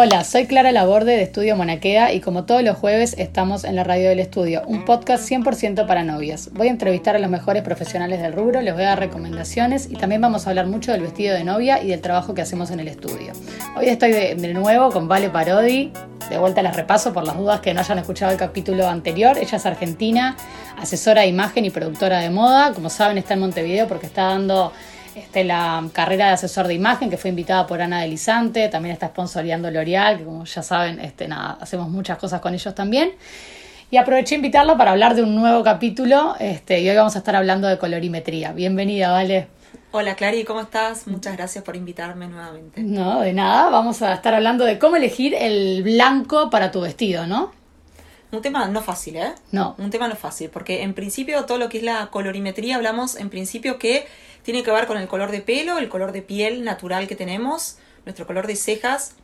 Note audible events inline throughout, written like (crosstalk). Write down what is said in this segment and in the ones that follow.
Hola, soy Clara Laborde de Estudio Monaquea y como todos los jueves estamos en la Radio del Estudio, un podcast 100% para novias. Voy a entrevistar a los mejores profesionales del rubro, les voy a dar recomendaciones y también vamos a hablar mucho del vestido de novia y del trabajo que hacemos en el estudio. Hoy estoy de, nuevo con Vale Parodi, de vuelta las repaso por las dudas que no hayan escuchado el capítulo anterior. Ella es argentina, asesora de imagen y productora de moda. Como saben está en Montevideo porque está dando este, la carrera de asesor de imagen, que fue invitada por Ana Delisante, también está sponsoreando L'Oreal, que como ya saben, este, nada, hacemos muchas cosas con ellos también. Y aproveché invitarla para hablar de un nuevo capítulo, este, y hoy vamos a estar hablando de colorimetría. Bienvenida, Vale. Hola Clary, ¿cómo estás? Muchas gracias por invitarme nuevamente. No, de nada, vamos a estar hablando de cómo elegir el blanco para tu vestido, ¿no? Un tema no fácil, ¿eh? No. Un tema no fácil, porque en principio todo lo que es la colorimetría hablamos en principio que tiene que ver con el color de pelo, el color de piel natural que tenemos, nuestro color de cejas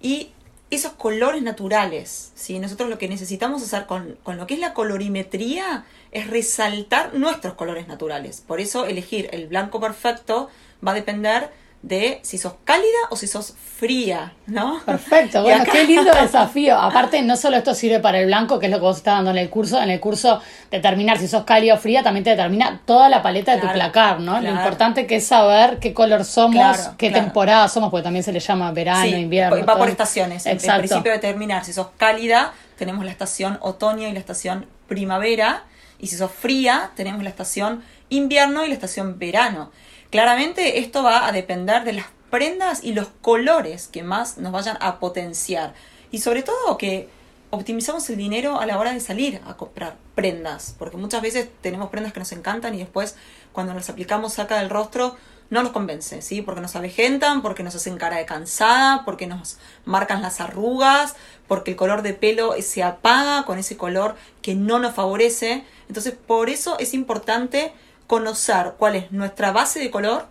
y esos colores naturales. ¿sí? Nosotros lo que necesitamos hacer con, con lo que es la colorimetría es resaltar nuestros colores naturales. Por eso elegir el blanco perfecto va a depender de si sos cálida o si sos fría, ¿no? Perfecto, (laughs) bueno, qué lindo (laughs) desafío. Aparte, no solo esto sirve para el blanco, que es lo que vos estás dando en el curso, en el curso determinar si sos cálida o fría también te determina toda la paleta de tu placar, ¿no? Lo importante que es saber qué color somos, qué temporada somos, porque también se le llama verano, invierno. Va por estaciones. Exacto. En principio determinar si sos cálida, tenemos la estación otoño y la estación primavera, y si sos fría, tenemos la estación invierno y la estación verano. Claramente esto va a depender de las prendas y los colores que más nos vayan a potenciar. Y sobre todo que optimizamos el dinero a la hora de salir a comprar prendas, porque muchas veces tenemos prendas que nos encantan y después cuando las aplicamos saca del rostro no nos convence, ¿sí? Porque nos avejentan, porque nos hacen cara de cansada, porque nos marcan las arrugas, porque el color de pelo se apaga con ese color que no nos favorece. Entonces, por eso es importante conocer cuál es nuestra base de color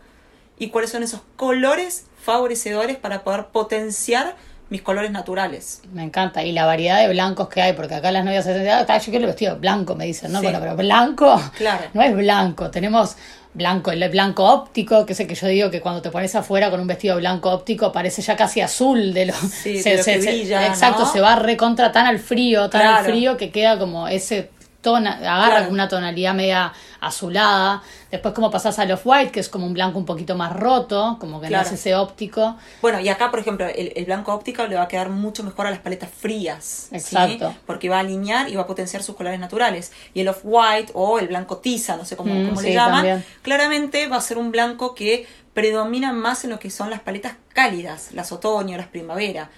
y cuáles son esos colores favorecedores para poder potenciar mis colores naturales. Me encanta. Y la variedad de blancos que hay, porque acá las novias se dicen, ah, yo quiero el vestido blanco, me dicen, ¿no? Bueno, pero blanco claro. no es blanco. Tenemos blanco, el blanco óptico, que es el que yo digo que cuando te pones afuera con un vestido blanco óptico parece ya casi azul de lo, sí, (laughs) se, brilla, exacto, se va recontra tan al frío, tan al frío que queda como ese agarra una tonalidad media azulada. Después como pasás al off-white, que es como un blanco un poquito más roto, como que no es ese óptico. Bueno, y acá, por ejemplo, el, blanco óptico le va a quedar mucho mejor a las paletas frías. Exacto. Porque va a alinear y va a potenciar sus colores naturales. Y el off-white o el blanco tiza, no sé cómo, mm, le llaman, claramente va a ser un blanco que predomina más en lo que son las paletas cálidas, las otoño, las primavera.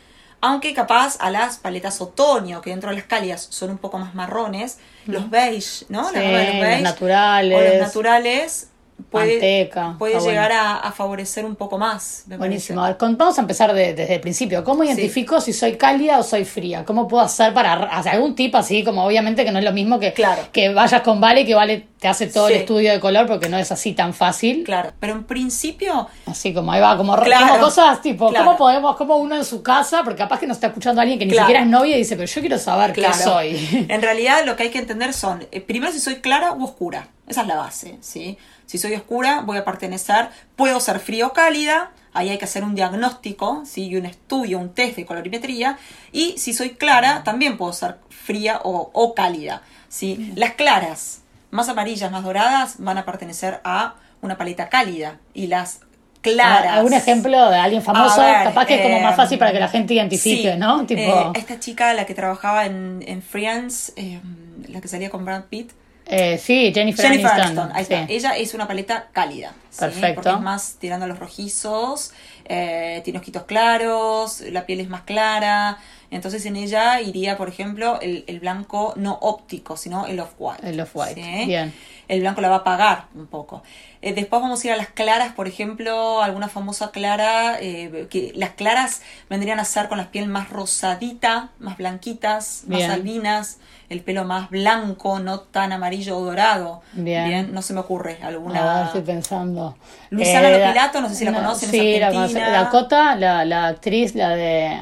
Aunque capaz a las paletas otoño, que dentro de las cálidas son un poco más marrones, los beige, ¿no? Sí, los, naturales. O los naturales puede, puede llegar a, favorecer un poco más. Buenísimo. vamos a empezar desde el principio. ¿Cómo identifico si soy cálida o soy fría? ¿Cómo puedo hacer para hacer algún tip así? Como obviamente que no es lo mismo que, que vayas con Vale y que Vale te hace todo el estudio de color porque no es así tan fácil. Claro, pero en principio... Así como ahí va, como, cosas tipo, ¿cómo podemos, cómo uno en su casa, porque capaz que nos está escuchando alguien que ni siquiera es novia y dice, pero yo quiero saber qué soy. En realidad lo que hay que entender son, eh, primero si soy clara o oscura. Esa es la base, ¿sí? Si soy oscura, voy a pertenecer, puedo ser fría o cálida, ahí hay que hacer un diagnóstico, ¿sí? Y un estudio, un test de colorimetría. Y si soy clara, también puedo ser fría o, cálida, ¿sí? Las claras, más amarillas, más doradas, van a pertenecer a una paleta cálida. Y las claras. ¿Algún ejemplo de alguien famoso? Capaz que es como más fácil para que la gente identifique, ¿no? Tipo... Eh, esta chica, la que trabajaba en, en Friends, eh, la que salía con Brad Pitt, eh, sí, Jennifer, Aniston. Ahí está. Ella es una paleta cálida. Perfecto. Porque es más tirando a los rojizos, eh, tiene ojitos claros, la piel es más clara. Entonces en ella iría, por ejemplo, el, el blanco no óptico, sino el off-white. El off-white. Bien. El blanco la va a apagar un poco. Eh, después vamos a ir a las claras, por ejemplo, alguna famosa clara, eh, que las claras vendrían a ser con la piel más rosadita, más blanquitas, más albinas, el pelo más blanco, no tan amarillo o dorado. Bien. no se me ocurre alguna. Ah, estoy pensando. Luisana eh, Lopilato, no sé si la conocen. Sí, la Dakota, la, la actriz, la de.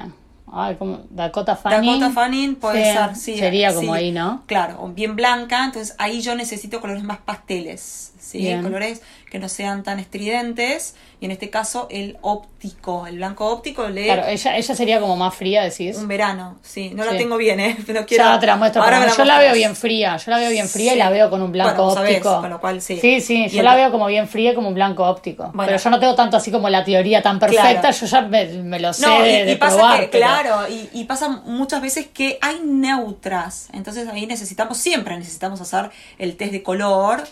Ay, como Dakota Fanning. Dakota Fanning puede ser, sí. Sería como ahí, ¿no? Claro, bien blanca, entonces ahí yo necesito colores más pasteles, ¿sí? Colores que no sean tan estridentes. Y en este caso, el óptico, el blanco óptico le. Claro, ella, ella sería como más fría, decís. Un verano, sí. No la tengo bien, ¿eh? (laughs) Pero quiero. Ya te la muestro. Ahora yo la veo bien fría. Yo la veo bien fría y la veo con un blanco óptico. con lo cual sí. Sí, sí. Yo la veo como bien fría y como un blanco óptico. pero yo no tengo tanto así como la teoría tan perfecta. Yo ya me, lo sé de, pasa Claro, y, y pasa muchas veces que hay neutras. Entonces ahí necesitamos, siempre necesitamos hacer el test de color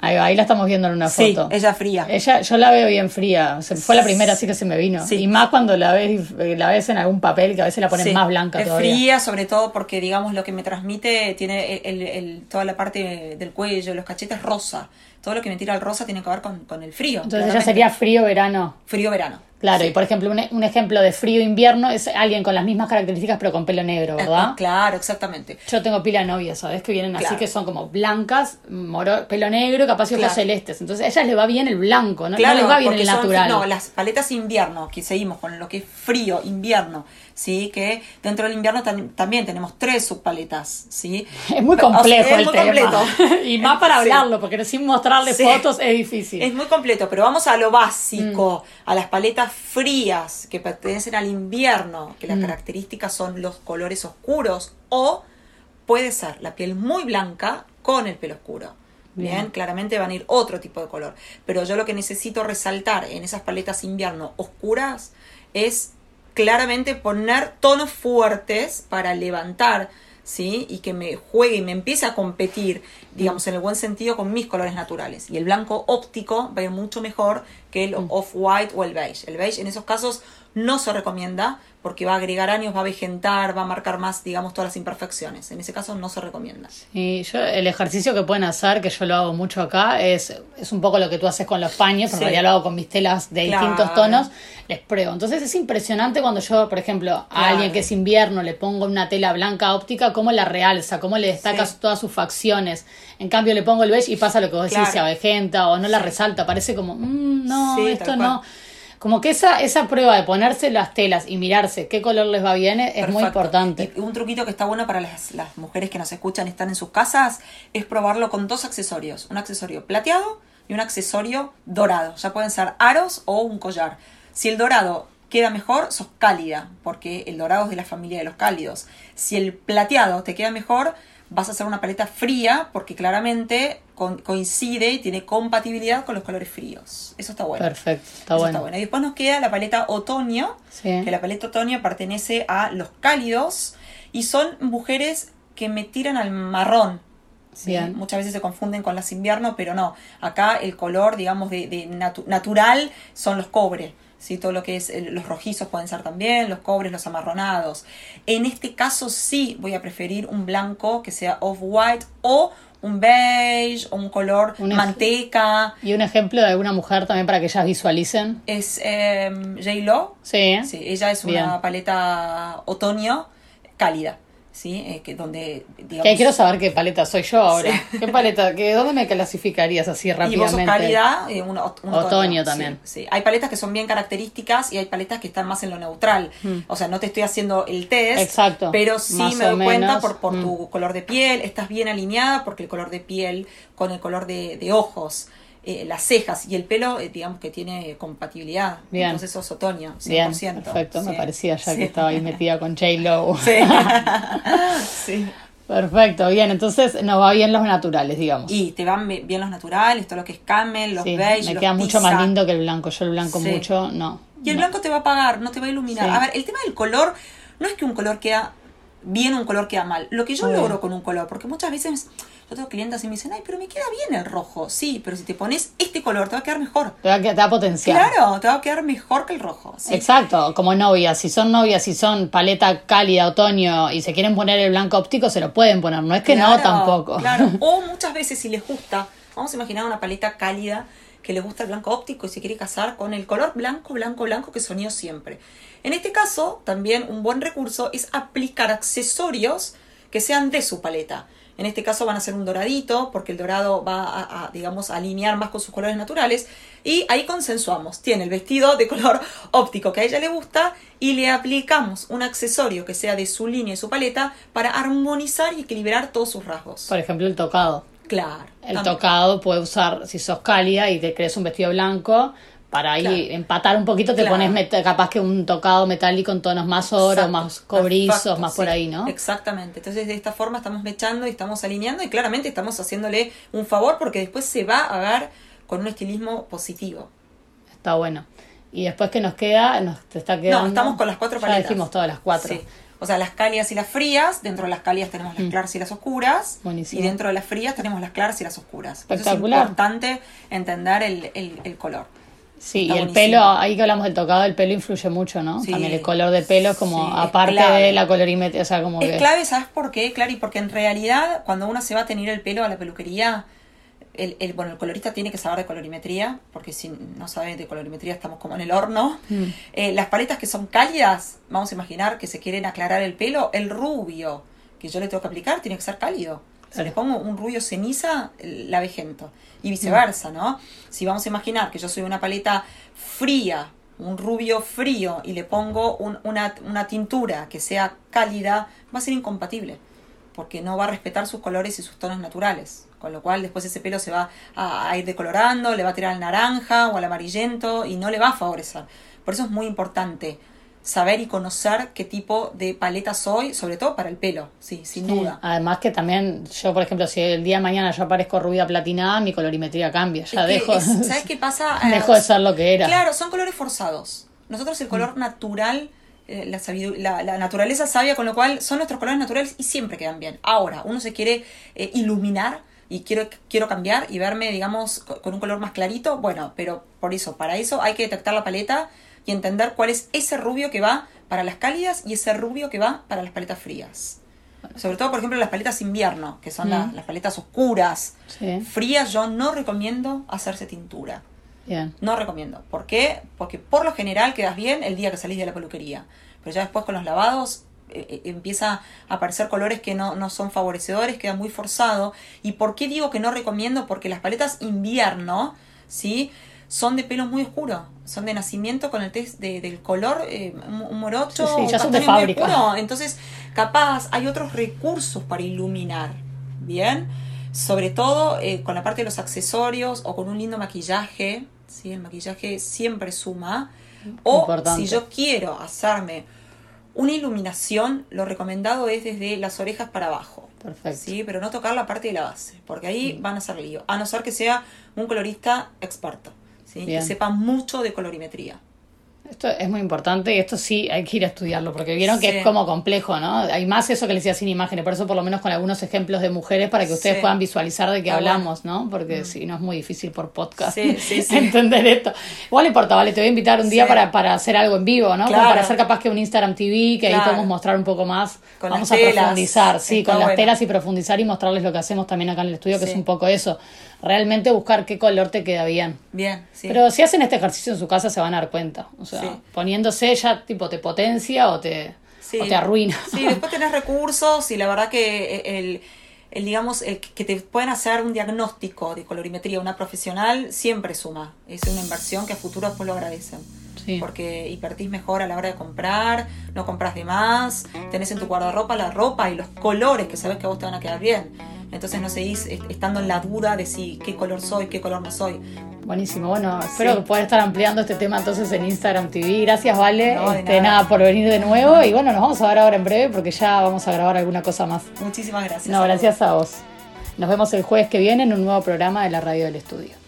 Ahí, ahí la estamos viendo en una foto. Sí, ella fría. Ella, yo la veo bien fría. fue la primera así que se me vino. Y más cuando la ves, la ves en algún papel que a veces la ponen más blanca es fría, sobre todo porque, digamos, lo que me transmite tiene el, el, toda la parte del cuello, los cachetes rosa. Todo lo que me tira el rosa tiene que ver con, con el frío. Entonces ella sería frío verano. Frío verano. Claro, y por ejemplo, un, un, ejemplo de frío invierno es alguien con las mismas características pero con pelo negro, ¿verdad? claro, exactamente. Yo tengo pila novia, ¿sabes? Que vienen así que son como blancas, moro, pelo negro, capaz ojos celestes. Entonces a ellas les va bien el blanco, ¿no? Claro, no les va bien el natural. no, las paletas invierno, que seguimos con lo que es frío, invierno, ¿sí? Que dentro del invierno también tenemos tres subpaletas, ¿sí? (laughs) Es muy complejo el tema. (laughs) y más para hablarlo, porque sin mostrarle fotos es difícil. Es muy completo, pero vamos a lo básico, mm. a las paletas frías que pertenecen al invierno, que las mm. características son los colores oscuros, o puede ser la piel muy blanca con el pelo oscuro. Bien. claramente van a ir otro tipo de color. Pero yo lo que necesito resaltar en esas paletas invierno oscuras es claramente poner tonos fuertes para levantar ¿sí? Y que me juegue y me empiece a competir, digamos, en el buen sentido con mis colores naturales. Y el blanco óptico va a ir mucho mejor que el mm. off-white o el beige. El beige en esos casos no se recomienda porque va a agregar años, va a vegetar, va a marcar más, digamos, todas las imperfecciones. En ese caso no se recomienda. Y yo, el ejercicio que pueden hacer, que yo lo hago mucho acá, es, es un poco lo que tú haces con los paños, porque ya lo hago con mis telas de distintos tonos, les pruebo. Entonces es impresionante cuando yo, por ejemplo, a alguien que es invierno le pongo una tela blanca óptica, cómo la realza, cómo le destaca todas sus facciones. En cambio le pongo el beige y pasa lo que vos decís, se avejenta o no la resalta, parece como, mm, no, esto no como que esa, esa prueba de ponerse las telas y mirarse qué color les va bien es muy importante. Y un truquito que está bueno para las, las mujeres que nos escuchan y están en sus casas es probarlo con dos accesorios. Un accesorio plateado y un accesorio dorado. Ya pueden ser aros o un collar. Si el dorado queda mejor, sos cálida, porque el dorado es de la familia de los cálidos. Si el plateado te queda mejor, vas a hacer una paleta fría porque claramente coincide y tiene compatibilidad con los colores fríos. Eso está bueno. Perfecto, está bueno. Y después nos queda la paleta otoño, que la paleta otoño pertenece a los cálidos y son mujeres que me tiran al marrón. Muchas veces se confunden con las invierno, pero no. Acá el color, digamos, de, natural son los cobre. ¿sí? todo lo que es los rojizos pueden ser también, los cobres, los amarronados. En este caso sí voy a preferir un blanco que sea off-white o un beige o un color manteca. Y un ejemplo de alguna mujer también para que ellas visualicen. Es eh, J-Lo. Sí. sí. Ella es una paleta otoño cálida. ¿Sí? Eh, que donde, digamos... quiero saber qué paleta soy yo ahora. ¿Qué paleta? ¿Qué, ¿Dónde me clasificarías así rápidamente? Y vos calidad, eh, un, otoño, también. Sí, Hay paletas que son bien características y hay paletas que están más en lo neutral. Hmm. O sea, no te estoy haciendo el test, Exacto. pero sí me doy cuenta por, por tu hmm. color de piel, estás bien alineada porque el color de piel con el color de, de ojos eh, las cejas y el pelo, eh, digamos que tiene compatibilidad. Bien. Entonces es otoño, 100%. perfecto, me parecía ya que estaba ahí metida con J-Lo. (laughs) (laughs) Sí. Perfecto, bien, entonces nos va bien los naturales, digamos. Y te van bien los naturales, todo lo que es camel, los beige, Me queda mucho más lindo que el blanco, yo el blanco mucho, no. Y el blanco te va a apagar, no te va a iluminar. A ver, el tema del color, no es que un color queda bien un color queda mal. Lo que yo logro con un color, porque muchas veces yo tengo clientes y me dicen, ay, pero me queda bien el rojo. Sí, pero si te pones este color, te va a quedar mejor. Te va a, quedar, potencial. Claro, te va a quedar mejor que el rojo. Exacto, como novias. Si son novias, si son paleta cálida, otoño, y se quieren poner el blanco óptico, se lo pueden poner. No es que no tampoco. Claro, (laughs) o muchas veces si les gusta, vamos a imaginar una paleta cálida que le gusta el blanco óptico y se quiere casar con el color blanco, blanco, blanco que sonió siempre. En este caso, también un buen recurso es aplicar accesorios que sean de su paleta. En este caso van a ser un doradito, porque el dorado va a, digamos, alinear más con sus colores naturales. Y ahí consensuamos. Tiene el vestido de color (laughs) óptico que a ella le gusta y le aplicamos un accesorio que sea de su línea y su paleta para armonizar y equilibrar todos sus rasgos. Por ejemplo, el tocado. Claro. El tocado puede usar, si sos cálida y te crees un vestido blanco, para ahí empatar un poquito te pones capaz que un tocado metálico en tonos más oro, más cobrizos, más por ahí, ¿no? Exactamente. Entonces de esta forma estamos mechando y estamos alineando y claramente estamos haciéndole un favor porque después se va a ver con un estilismo positivo. Está bueno. Y después que nos queda, nos está quedando. No, estamos con las cuatro paletas. Ya dijimos todas las cuatro. Sí. O sea, las cálidas y las frías. Dentro de las cálidas tenemos las mm. claras y las oscuras. Buenísimo. Y dentro de las frías tenemos las claras y las oscuras. Espectacular. es importante entender el, el color. Sí, y el pelo, ahí que hablamos del tocado, el pelo influye mucho, ¿no? También el color de pelo, como aparte de la colorimetría, o sea, como Es clave, ¿sabes por qué, Clary? Porque en realidad, cuando uno se va a tener el pelo a la peluquería, el, el, bueno, el colorista tiene que saber de colorimetría, porque si no sabe de colorimetría estamos como en el horno. Mm. Eh, las paletas que son cálidas, vamos a imaginar que se quieren aclarar el pelo, el rubio que yo le tengo que aplicar tiene que ser cálido. Si le pongo un rubio ceniza, la vejento. Y viceversa, ¿no? Si vamos a imaginar que yo soy una paleta fría, un rubio frío, y le pongo una, una tintura que sea cálida, va a ser incompatible. Porque no va a respetar sus colores y sus tonos naturales. Con lo cual después ese pelo se va a, ir decolorando, le va a tirar al naranja o al amarillento y no le va a favorecer. Por eso es muy importante saber y conocer qué tipo de paleta soy, sobre todo para el pelo, sí, sin duda. Además que también yo, por ejemplo, si el día de mañana yo aparezco rubia platinada, mi colorimetría cambia, ya dejo... (laughs) ¿Sabes qué pasa? (laughs) dejo de ser lo que era. Claro, son colores forzados. Nosotros el color mm. natural... Eh, la, la, naturaleza sabia, con lo cual son nuestros colores naturales y siempre quedan bien. Ahora, uno se quiere eh, iluminar y quiero, quiero cambiar y verme, digamos, con un color más clarito, bueno, pero por eso, para eso hay que detectar la paleta y entender cuál es ese rubio que va para las cálidas y ese rubio que va para las paletas frías. Sobre todo, por ejemplo, las paletas invierno, que son las paletas oscuras, frías, yo no recomiendo hacerse tintura. No recomiendo. ¿Por qué? Porque por lo general quedas bien el día que salís de la peluquería. Pero ya después con los lavados eh, eh, empieza a aparecer colores que no, no son favorecedores, queda muy forzado. ¿Y por qué digo que no recomiendo? Porque las paletas invierno, ¿sí? Son de pelo muy oscuro, son de nacimiento con el test de, del color eh, un morocho, sí, ya son de fábrica. Entonces, capaz hay otros recursos para iluminar, ¿bien? Sobre todo eh, con la parte de los accesorios o con un lindo maquillaje, ¿sí? El maquillaje siempre suma. O si yo quiero hacerme una iluminación, lo recomendado es desde las orejas para abajo. Perfecto. ¿sí? Pero no tocar la parte de la base, porque ahí mm. van a ser lío. A no ser que sea un colorista experto que sepa mucho de colorimetría. Esto es muy importante y esto sí hay que ir a estudiarlo, porque vieron que es como complejo, ¿no? Hay más eso que les decía sin imágenes, por eso por lo menos con algunos ejemplos de mujeres para que ustedes puedan visualizar de qué hablamos, ¿no? Porque mm. si no es muy difícil por podcast (laughs) entender esto. Igual no importa, vale, te voy a invitar un día para, para hacer algo en vivo, ¿no? para hacer capaz que un Instagram TV, que ahí podemos mostrar un poco más. Vamos a profundizar, sí, con las telas y profundizar y mostrarles lo que hacemos también acá en el estudio, que es un poco eso realmente buscar qué color te queda bien. Bien, sí. Pero si hacen este ejercicio en su casa se van a dar cuenta. O sea, poniéndose ya tipo te potencia o te, o te arruina. Sí, después tenés recursos y la verdad que el, el digamos, el que te pueden hacer un diagnóstico de colorimetría una profesional siempre suma. Es una inversión que a futuro después lo agradecen. Sí. Porque invertís mejor a la hora de comprar, no compras de más, tenés en tu guardarropa la ropa y los colores que sabes que a vos te van a quedar bien entonces no seguís estando en la duda de si qué color soy, qué color no soy. Buenísimo, bueno, espero poder estar ampliando este tema entonces en Instagram TV. Gracias, Vale, este, nada. por venir de nuevo y bueno, nos vamos a ver ahora en breve porque ya vamos a grabar alguna cosa más. Muchísimas gracias. No, gracias a vos. Nos vemos el jueves que viene en un nuevo programa de la Radio del Estudio.